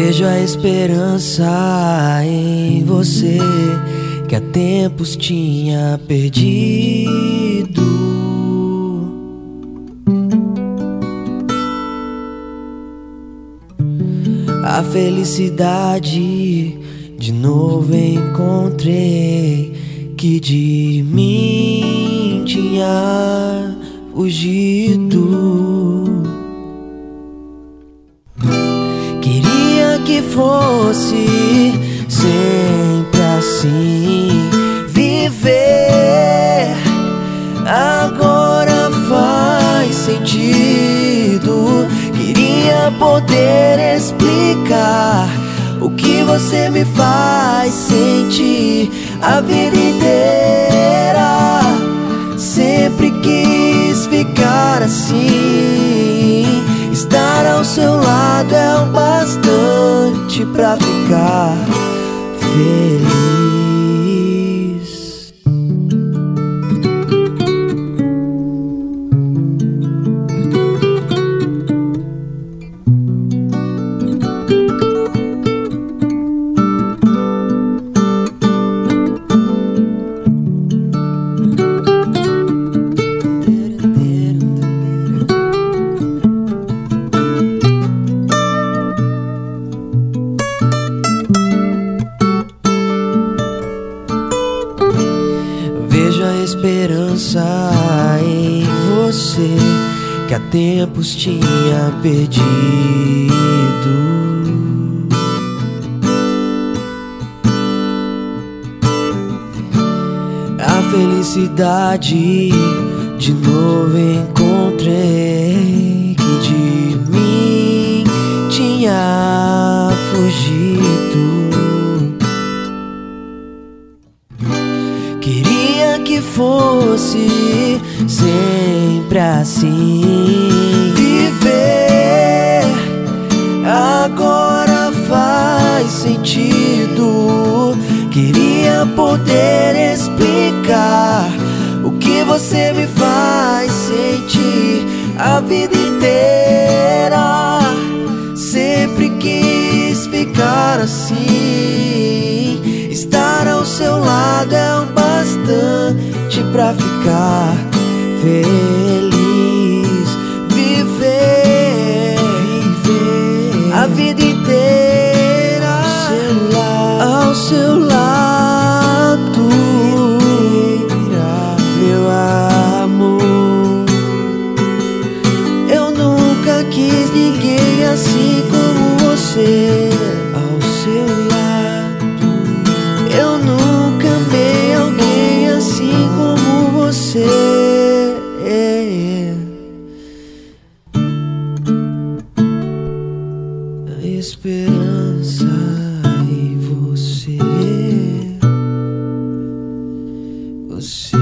Vejo a esperança em você que há tempos tinha perdido. A felicidade de novo encontrei que de mim tinha fugido. Fosse sempre assim. Viver agora faz sentido. Queria poder explicar o que você me faz sentir a vida inteira. Sempre quis ficar assim. Estar ao seu lado é o bastante pra ficar feliz. A esperança em você que há tempos tinha perdido. A felicidade de novo encontrei que fosse sempre assim. Viver agora faz sentido. Queria poder explicar o que você me faz sentir a vida inteira. Sempre quis ficar assim. Estar ao seu lado é o bastante pra ficar feliz. Viver, viver a vida inteira ao seu lado. Ao seu lado. esperança em você. Você